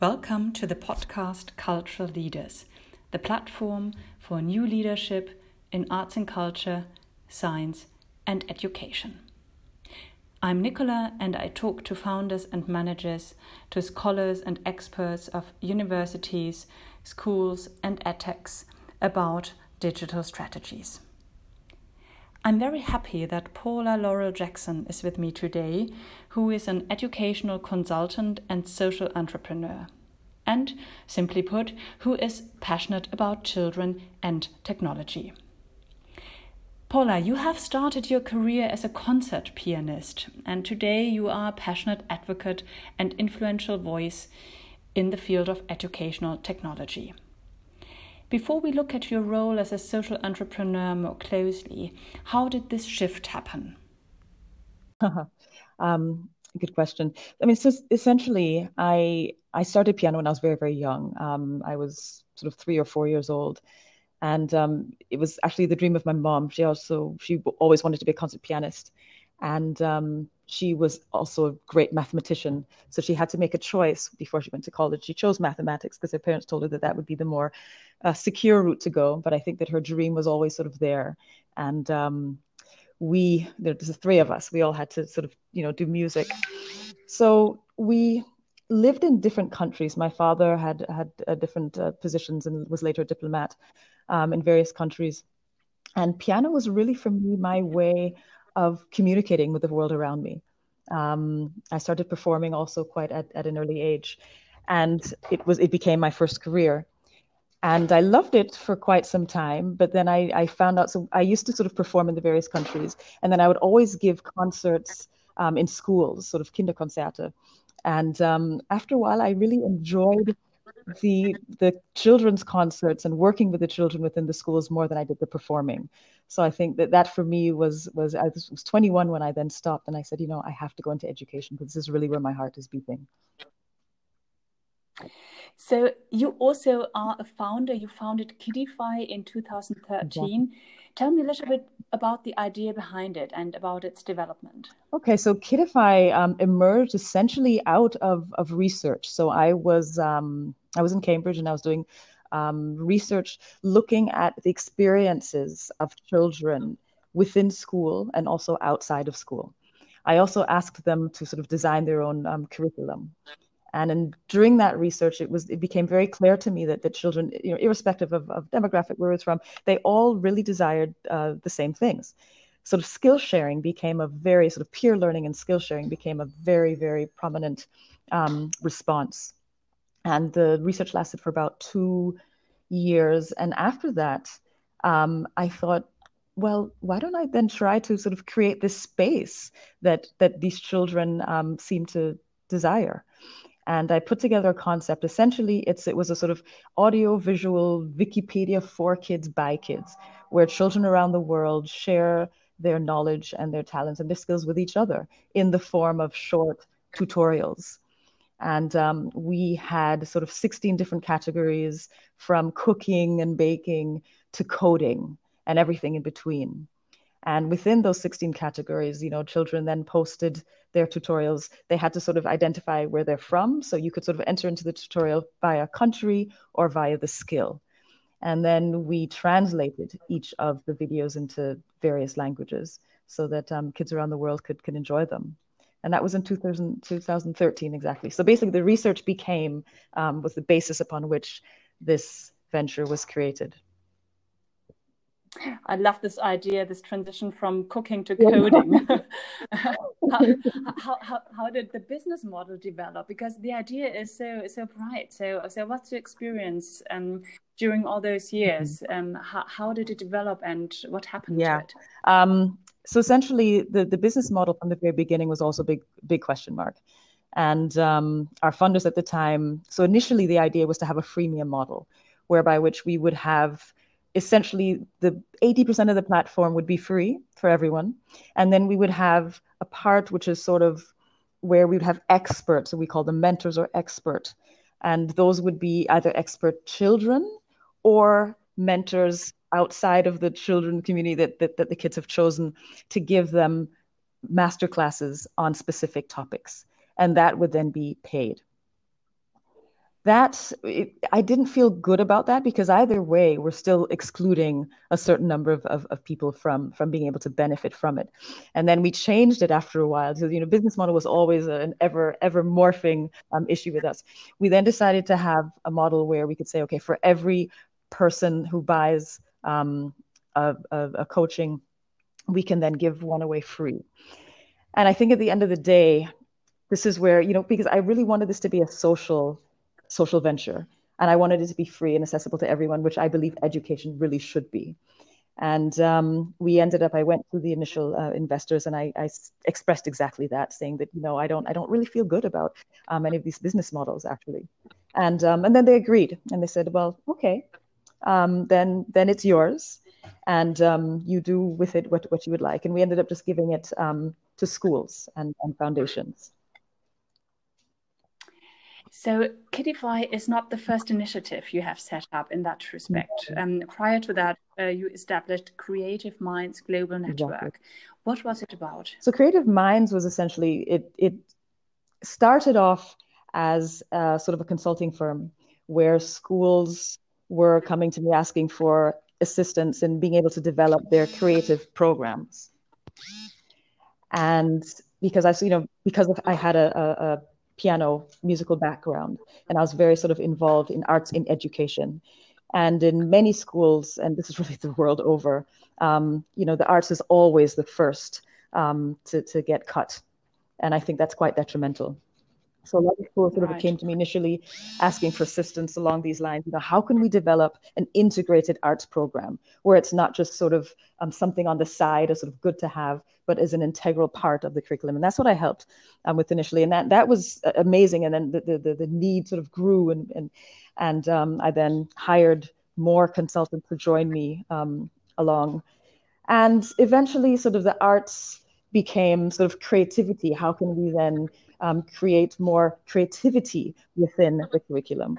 Welcome to the podcast Cultural Leaders, the platform for new leadership in arts and culture, science, and education. I'm Nicola, and I talk to founders and managers, to scholars and experts of universities, schools, and edtechs about digital strategies. I'm very happy that Paula Laurel Jackson is with me today, who is an educational consultant and social entrepreneur. And, simply put, who is passionate about children and technology. Paula, you have started your career as a concert pianist, and today you are a passionate advocate and influential voice in the field of educational technology. Before we look at your role as a social entrepreneur more closely, how did this shift happen? um, good question. I mean, so essentially, I I started piano when I was very very young. Um, I was sort of three or four years old, and um, it was actually the dream of my mom. She also she always wanted to be a concert pianist, and um, she was also a great mathematician. So she had to make a choice before she went to college. She chose mathematics because her parents told her that that would be the more uh, secure route to go. But I think that her dream was always sort of there. And um, we, there's the three of us, we all had to sort of, you know, do music. So we lived in different countries. My father had had uh, different uh, positions and was later a diplomat um, in various countries. And piano was really for me my way of communicating with the world around me. Um, I started performing also quite at, at an early age, and it was it became my first career. And I loved it for quite some time, but then I, I found out. So I used to sort of perform in the various countries, and then I would always give concerts um, in schools, sort of Kinderkonzerte. And um, after a while, I really enjoyed the the children's concerts and working with the children within the schools more than I did the performing. So I think that that for me was was I was 21 when I then stopped and I said, you know, I have to go into education because this is really where my heart is beating. So you also are a founder. You founded Kidify in 2013. Exactly. Tell me a little bit about the idea behind it and about its development. Okay, so Kidify um, emerged essentially out of, of research. So I was um, I was in Cambridge and I was doing um, research looking at the experiences of children within school and also outside of school. I also asked them to sort of design their own um, curriculum. And in, during that research, it was it became very clear to me that the children, you know, irrespective of, of demographic where it's from, they all really desired uh, the same things. Sort of skill sharing became a very sort of peer learning and skill sharing became a very very prominent um, response and the research lasted for about two years. And after that, um, I thought, well, why don't I then try to sort of create this space that that these children um, seem to desire? And I put together a concept. Essentially, it's it was a sort of audio visual Wikipedia for kids by kids, where children around the world share their knowledge and their talents and their skills with each other in the form of short tutorials and um, we had sort of 16 different categories from cooking and baking to coding and everything in between. And within those 16 categories, you know, children then posted their tutorials. They had to sort of identify where they're from. So you could sort of enter into the tutorial via country or via the skill. And then we translated each of the videos into various languages so that um, kids around the world could, could enjoy them and that was in 2000, 2013 exactly. So basically, the research became um, was the basis upon which this venture was created. I love this idea, this transition from cooking to coding. how, how, how, how, did the business model develop? Because the idea is so so bright. So so what's your experience um, during all those years? Mm-hmm. Um, how, how did it develop and what happened yeah. to it? Um, so essentially, the, the business model from the very beginning was also a big big question mark. And um, our funders at the time, so initially the idea was to have a freemium model, whereby which we would have essentially the 80% of the platform would be free for everyone. And then we would have a part which is sort of where we would have experts, so we call them mentors or expert. And those would be either expert children or mentors outside of the children community that, that, that the kids have chosen to give them master classes on specific topics. And that would then be paid. that it, I didn't feel good about that because either way, we're still excluding a certain number of, of, of, people from from being able to benefit from it. And then we changed it after a while because you know business model was always an ever ever morphing um, issue with us. We then decided to have a model where we could say, okay, for every person who buys um, a, a, a coaching, we can then give one away free. And I think at the end of the day, this is where you know because I really wanted this to be a social social venture. And I wanted it to be free and accessible to everyone, which I believe education really should be. And um, we ended up. I went to the initial uh, investors, and I, I, expressed exactly that, saying that you know I don't I don't really feel good about um, any of these business models actually. And um, and then they agreed, and they said, well, okay, um, then then it's yours, and um, you do with it what what you would like. And we ended up just giving it um, to schools and, and foundations. So Kidify is not the first initiative you have set up in that respect. Um, prior to that, uh, you established Creative Minds Global Network. Exactly. What was it about? So Creative Minds was essentially it. It started off as a, sort of a consulting firm where schools were coming to me asking for assistance in being able to develop their creative programs. And because I, you know, because I had a, a, piano musical background, and I was very sort of involved in arts in education. And in many schools, and this is really the world over, um, you know, the arts is always the first um, to, to get cut. And I think that's quite detrimental. So a lot of schools sort of right. came to me initially asking for assistance along these lines. You know, how can we develop an integrated arts program where it's not just sort of um, something on the side, a sort of good to have, but is an integral part of the curriculum? And that's what I helped um, with initially, and that that was uh, amazing. And then the the, the need sort of grew, and and and um, I then hired more consultants to join me um, along, and eventually, sort of the arts became sort of creativity. How can we then um, create more creativity within the curriculum.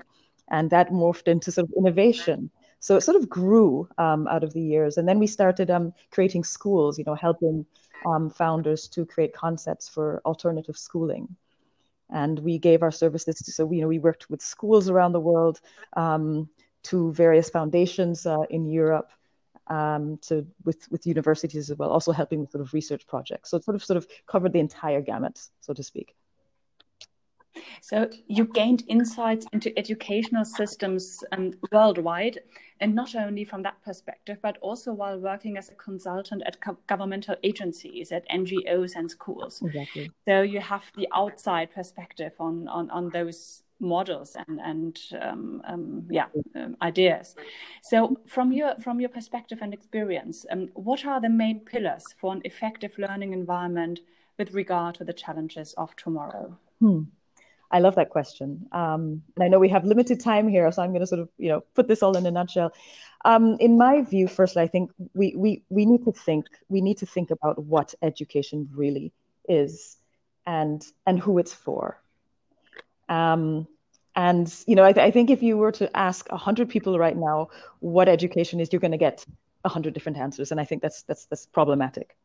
And that morphed into sort of innovation. So it sort of grew um, out of the years. And then we started um, creating schools, you know, helping um, founders to create concepts for alternative schooling. And we gave our services to, so, you know, we worked with schools around the world, um, to various foundations uh, in Europe, um, to with with universities as well, also helping with sort of research projects. So it sort of sort of covered the entire gamut, so to speak. So you gained insights into educational systems um, worldwide, and not only from that perspective, but also while working as a consultant at governmental agencies, at NGOs and schools. Exactly. So you have the outside perspective on on, on those models and and um, um, yeah um, ideas. So from your from your perspective and experience, um, what are the main pillars for an effective learning environment with regard to the challenges of tomorrow? Hmm. I love that question. Um, and I know we have limited time here, so I'm going to sort of, you know, put this all in a nutshell. Um, in my view, firstly, I think we, we, we need to think, we need to think about what education really is and, and who it's for. Um, and, you know, I, th- I think if you were to ask 100 people right now what education is, you're going to get 100 different answers. And I think that's, that's, that's problematic.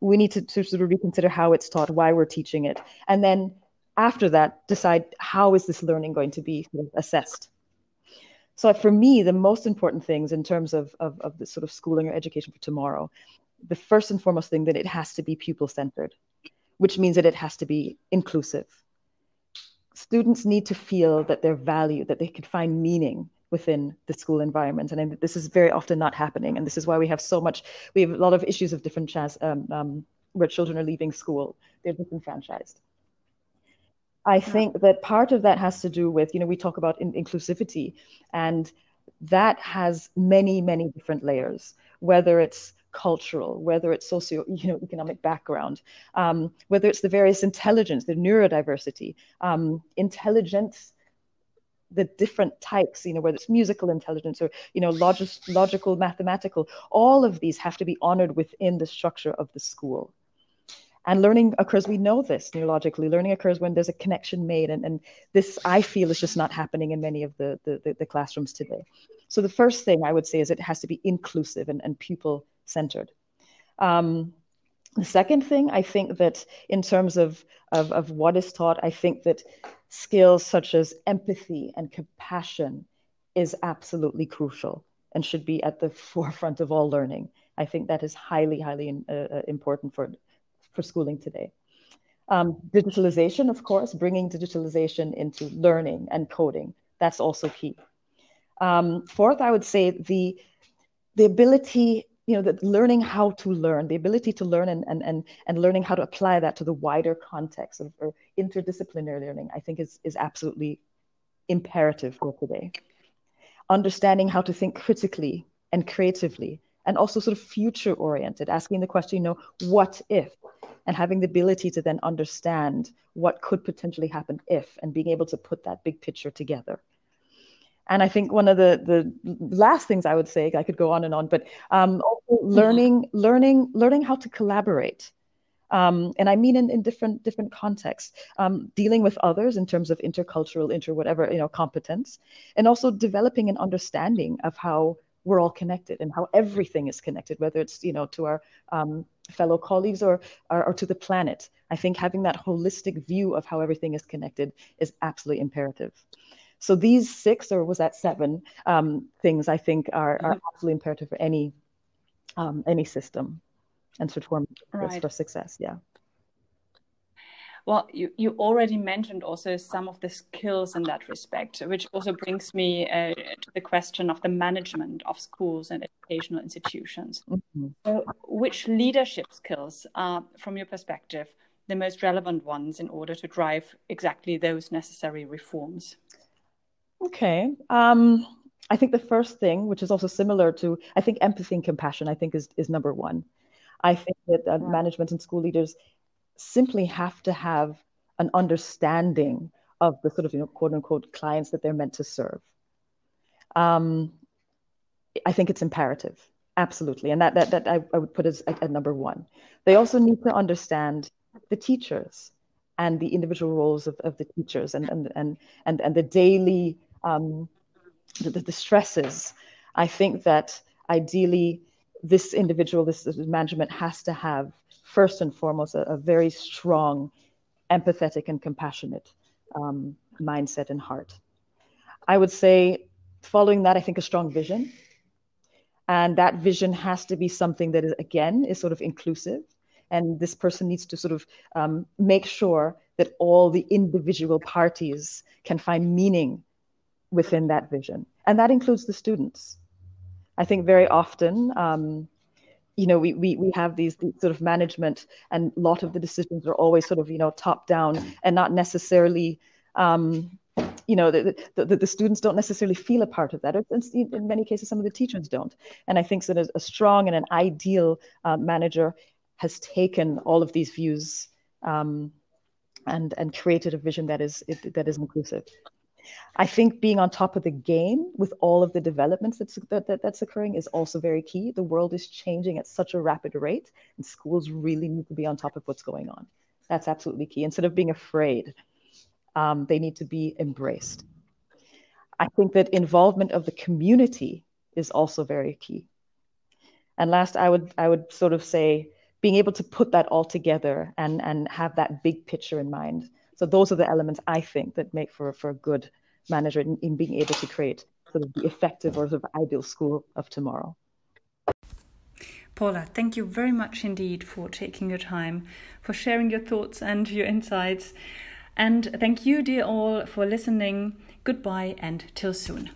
We need to, to sort of reconsider how it's taught, why we're teaching it, and then after that decide how is this learning going to be assessed. So for me the most important things in terms of, of, of the sort of schooling or education for tomorrow the first and foremost thing that it has to be pupil centered which means that it has to be inclusive. Students need to feel that they're valued that they can find meaning within the school environment. And this is very often not happening. And this is why we have so much we have a lot of issues of different chance um, um, where children are leaving school. They're disenfranchised I think that part of that has to do with, you know, we talk about in- inclusivity, and that has many, many different layers, whether it's cultural, whether it's socio, you know, economic background, um, whether it's the various intelligence, the neurodiversity, um, intelligence, the different types, you know, whether it's musical intelligence or, you know, logis- logical, mathematical, all of these have to be honored within the structure of the school. And learning occurs, we know this neurologically, learning occurs when there's a connection made. And, and this, I feel, is just not happening in many of the, the, the classrooms today. So the first thing I would say is it has to be inclusive and, and pupil centered. Um, The second thing, I think that in terms of, of, of what is taught, I think that skills such as empathy and compassion is absolutely crucial and should be at the forefront of all learning. I think that is highly, highly uh, uh, important for, for schooling today. Um, digitalization, of course, bringing digitalization into learning and coding, that's also key. Um, fourth, I would say the, the ability you know that learning how to learn the ability to learn and and and, and learning how to apply that to the wider context of or interdisciplinary learning i think is is absolutely imperative for today understanding how to think critically and creatively and also sort of future oriented asking the question you know what if and having the ability to then understand what could potentially happen if and being able to put that big picture together and I think one of the the last things I would say, I could go on and on, but um, learning mm-hmm. learning learning how to collaborate. Um, and I mean in, in different different contexts, um, dealing with others in terms of intercultural, inter whatever you know competence, and also developing an understanding of how we're all connected and how everything is connected, whether it's you know to our um, fellow colleagues or, or, or to the planet. I think having that holistic view of how everything is connected is absolutely imperative. So these six, or was that seven um, things? I think are, are mm-hmm. absolutely imperative for any um, any system and transform right. for success. Yeah. Well, you, you already mentioned also some of the skills in that respect, which also brings me uh, the question of the management of schools and educational institutions. Mm-hmm. So, which leadership skills are, from your perspective, the most relevant ones in order to drive exactly those necessary reforms? Okay. Um, I think the first thing, which is also similar to, I think empathy and compassion, I think is, is number one. I think that uh, yeah. management and school leaders simply have to have an understanding of the sort of, you know, quote unquote clients that they're meant to serve. Um, I think it's imperative, absolutely. And that, that, that I, I would put as at, number one. They also need to understand the teachers and the individual roles of, of the teachers and, and, and, and, and the daily um, the, the, stresses. I think that ideally this individual, this, this management has to have first and foremost a, a very strong, empathetic and compassionate um, mindset and heart. I would say following that, I think a strong vision. And that vision has to be something that is, again, is sort of inclusive. And this person needs to sort of um, make sure that all the individual parties can find meaning within that vision. And that includes the students. I think very often, um, you know, we, we, we have these, these, sort of management and a lot of the decisions are always sort of, you know, top down and not necessarily, um, you know, the, the, the, students don't necessarily feel a part of that. In many cases, some of the teachers don't. And I think that a strong and an ideal uh, manager has taken all of these views um, and, and created a vision that is, that is inclusive. I think being on top of the game with all of the developments that's, that, that, that's occurring is also very key. The world is changing at such a rapid rate, and schools really need to be on top of what's going on. That's absolutely key. Instead of being afraid, um, they need to be embraced. I think that involvement of the community is also very key. And last, I would I would sort of say being able to put that all together and and have that big picture in mind so those are the elements I think that make for, for a good manager in, in being able to create sort of the effective or sort of ideal school of tomorrow. Paula, thank you very much indeed for taking your time, for sharing your thoughts and your insights. And thank you, dear all, for listening. Goodbye and till soon.